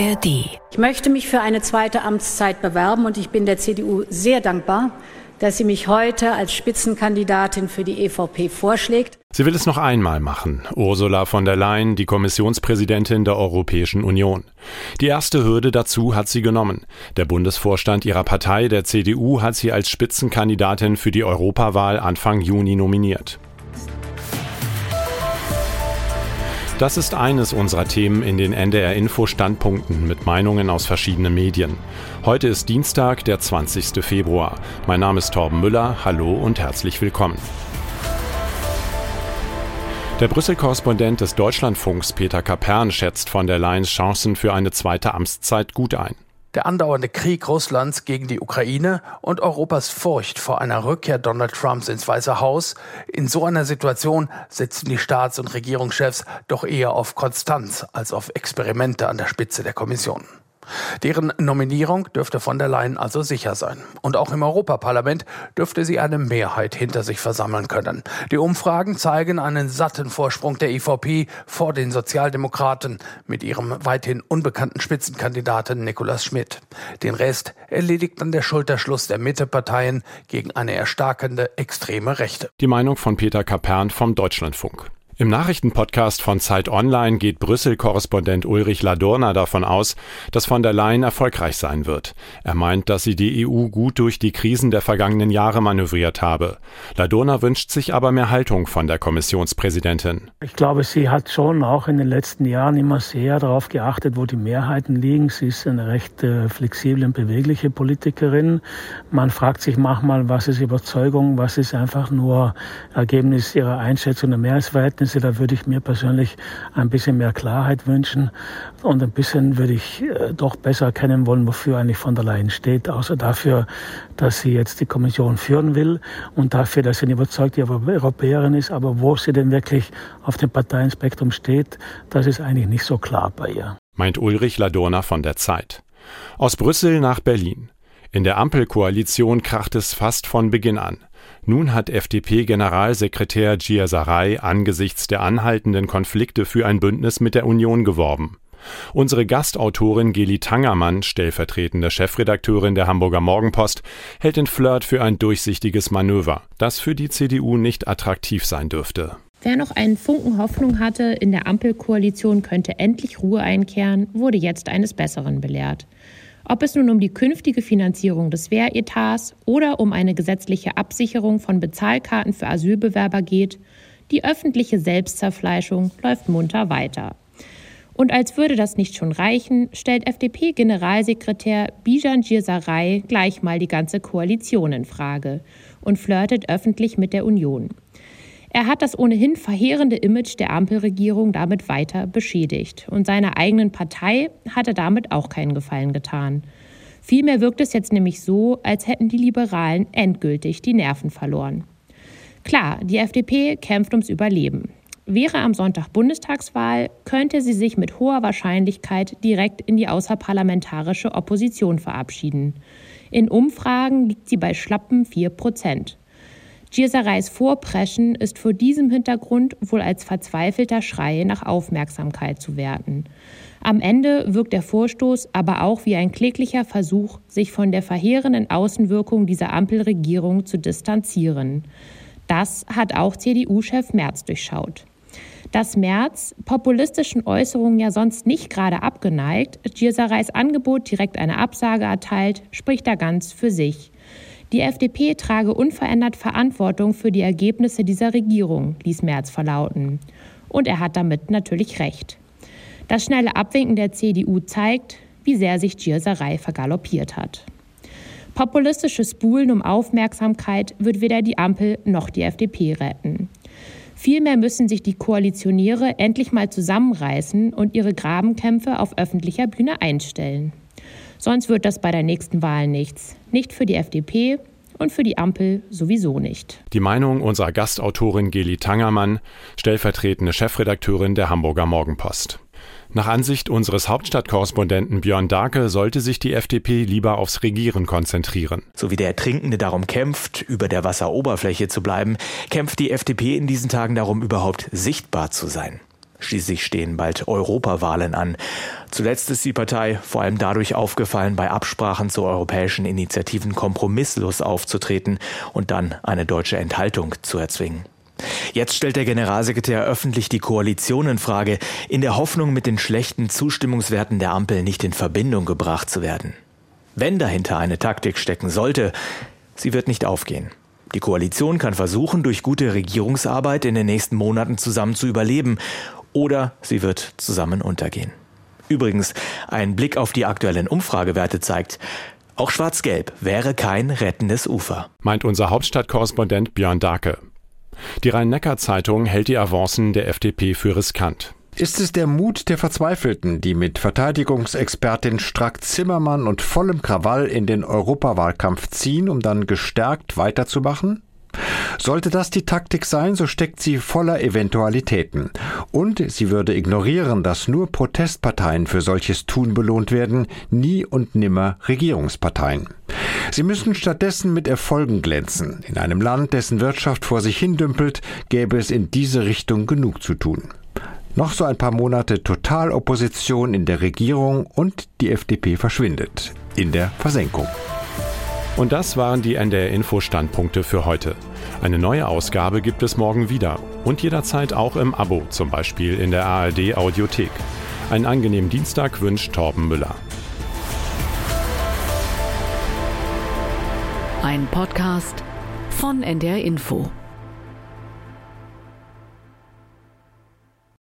ARD. Ich möchte mich für eine zweite Amtszeit bewerben und ich bin der CDU sehr dankbar, dass sie mich heute als Spitzenkandidatin für die EVP vorschlägt. Sie will es noch einmal machen. Ursula von der Leyen, die Kommissionspräsidentin der Europäischen Union. Die erste Hürde dazu hat sie genommen. Der Bundesvorstand ihrer Partei, der CDU, hat sie als Spitzenkandidatin für die Europawahl Anfang Juni nominiert. Das ist eines unserer Themen in den NDR Info Standpunkten mit Meinungen aus verschiedenen Medien. Heute ist Dienstag, der 20. Februar. Mein Name ist Torben Müller. Hallo und herzlich willkommen. Der Brüssel-Korrespondent des Deutschlandfunks Peter Kapern schätzt von der Leyen's Chancen für eine zweite Amtszeit gut ein. Der andauernde Krieg Russlands gegen die Ukraine und Europas Furcht vor einer Rückkehr Donald Trumps ins Weiße Haus. In so einer Situation setzen die Staats- und Regierungschefs doch eher auf Konstanz als auf Experimente an der Spitze der Kommission. Deren Nominierung dürfte von der Leyen also sicher sein. Und auch im Europaparlament dürfte sie eine Mehrheit hinter sich versammeln können. Die Umfragen zeigen einen satten Vorsprung der EVP vor den Sozialdemokraten mit ihrem weithin unbekannten Spitzenkandidaten Nicolas Schmidt. Den Rest erledigt dann der Schulterschluss der Mitteparteien gegen eine erstarkende extreme Rechte. Die Meinung von Peter Kapern vom Deutschlandfunk. Im Nachrichtenpodcast von Zeit Online geht Brüssel-Korrespondent Ulrich Ladurna davon aus, dass von der Leyen erfolgreich sein wird. Er meint, dass sie die EU gut durch die Krisen der vergangenen Jahre manövriert habe. Ladurna wünscht sich aber mehr Haltung von der Kommissionspräsidentin. Ich glaube, sie hat schon auch in den letzten Jahren immer sehr darauf geachtet, wo die Mehrheiten liegen. Sie ist eine recht äh, flexible und bewegliche Politikerin. Man fragt sich manchmal, was ist Überzeugung, was ist einfach nur Ergebnis ihrer Einschätzung der Mehrheitsverhältnisse. Ergebnisse. Da würde ich mir persönlich ein bisschen mehr Klarheit wünschen und ein bisschen würde ich äh, doch besser erkennen wollen, wofür eigentlich von der Leyen steht, außer dafür, dass sie jetzt die Kommission führen will und dafür, dass sie eine überzeugte Europäerin ist. Aber wo sie denn wirklich auf dem Parteienspektrum steht, das ist eigentlich nicht so klar bei ihr. Meint Ulrich Ladurna von der Zeit. Aus Brüssel nach Berlin. In der Ampelkoalition kracht es fast von Beginn an. Nun hat FDP-Generalsekretär Gia Sarai angesichts der anhaltenden Konflikte für ein Bündnis mit der Union geworben. Unsere Gastautorin Geli Tangermann, stellvertretende Chefredakteurin der Hamburger Morgenpost, hält den Flirt für ein durchsichtiges Manöver, das für die CDU nicht attraktiv sein dürfte. Wer noch einen Funken Hoffnung hatte, in der Ampelkoalition könnte endlich Ruhe einkehren, wurde jetzt eines Besseren belehrt. Ob es nun um die künftige Finanzierung des Wehretats oder um eine gesetzliche Absicherung von Bezahlkarten für Asylbewerber geht, die öffentliche Selbstzerfleischung läuft munter weiter. Und als würde das nicht schon reichen, stellt FDP-Generalsekretär Bijan Girsaray gleich mal die ganze Koalition in Frage und flirtet öffentlich mit der Union. Er hat das ohnehin verheerende Image der Ampelregierung damit weiter beschädigt. Und seiner eigenen Partei hat er damit auch keinen Gefallen getan. Vielmehr wirkt es jetzt nämlich so, als hätten die Liberalen endgültig die Nerven verloren. Klar, die FDP kämpft ums Überleben. Wäre am Sonntag Bundestagswahl, könnte sie sich mit hoher Wahrscheinlichkeit direkt in die außerparlamentarische Opposition verabschieden. In Umfragen liegt sie bei schlappen 4 Prozent. Giersereis Vorpreschen ist vor diesem Hintergrund wohl als verzweifelter Schrei nach Aufmerksamkeit zu werten. Am Ende wirkt der Vorstoß aber auch wie ein kläglicher Versuch, sich von der verheerenden Außenwirkung dieser Ampelregierung zu distanzieren. Das hat auch CDU-Chef Merz durchschaut. Dass Merz populistischen Äußerungen ja sonst nicht gerade abgeneigt, Giersereis Angebot direkt eine Absage erteilt, spricht da ganz für sich. Die FDP trage unverändert Verantwortung für die Ergebnisse dieser Regierung, ließ Merz verlauten. Und er hat damit natürlich recht. Das schnelle Abwinken der CDU zeigt, wie sehr sich Gierserei vergaloppiert hat. Populistisches Buhlen um Aufmerksamkeit wird weder die Ampel noch die FDP retten. Vielmehr müssen sich die Koalitionäre endlich mal zusammenreißen und ihre Grabenkämpfe auf öffentlicher Bühne einstellen. Sonst wird das bei der nächsten Wahl nichts. Nicht für die FDP und für die Ampel sowieso nicht. Die Meinung unserer Gastautorin Geli Tangermann, stellvertretende Chefredakteurin der Hamburger Morgenpost. Nach Ansicht unseres Hauptstadtkorrespondenten Björn Darke sollte sich die FDP lieber aufs Regieren konzentrieren. So wie der Ertrinkende darum kämpft, über der Wasseroberfläche zu bleiben, kämpft die FDP in diesen Tagen darum, überhaupt sichtbar zu sein. Schließlich stehen bald Europawahlen an. Zuletzt ist die Partei vor allem dadurch aufgefallen, bei Absprachen zu europäischen Initiativen kompromisslos aufzutreten und dann eine deutsche Enthaltung zu erzwingen. Jetzt stellt der Generalsekretär öffentlich die Koalition in Frage, in der Hoffnung, mit den schlechten Zustimmungswerten der Ampel nicht in Verbindung gebracht zu werden. Wenn dahinter eine Taktik stecken sollte, sie wird nicht aufgehen. Die Koalition kann versuchen, durch gute Regierungsarbeit in den nächsten Monaten zusammen zu überleben, oder sie wird zusammen untergehen. Übrigens, ein Blick auf die aktuellen Umfragewerte zeigt, auch Schwarz-Gelb wäre kein rettendes Ufer. Meint unser Hauptstadtkorrespondent Björn Darke. Die Rhein-Neckar-Zeitung hält die Avancen der FDP für riskant. Ist es der Mut der Verzweifelten, die mit Verteidigungsexpertin Strack-Zimmermann und vollem Krawall in den Europawahlkampf ziehen, um dann gestärkt weiterzumachen? Sollte das die Taktik sein, so steckt sie voller Eventualitäten. Und sie würde ignorieren, dass nur Protestparteien für solches Tun belohnt werden, nie und nimmer Regierungsparteien. Sie müssen stattdessen mit Erfolgen glänzen. In einem Land, dessen Wirtschaft vor sich hindümpelt, gäbe es in diese Richtung genug zu tun. Noch so ein paar Monate Totalopposition in der Regierung und die FDP verschwindet in der Versenkung. Und das waren die NDR Info Standpunkte für heute. Eine neue Ausgabe gibt es morgen wieder und jederzeit auch im Abo, zum Beispiel in der ARD Audiothek. Einen angenehmen Dienstag wünscht Torben Müller. Ein Podcast von NDR Info.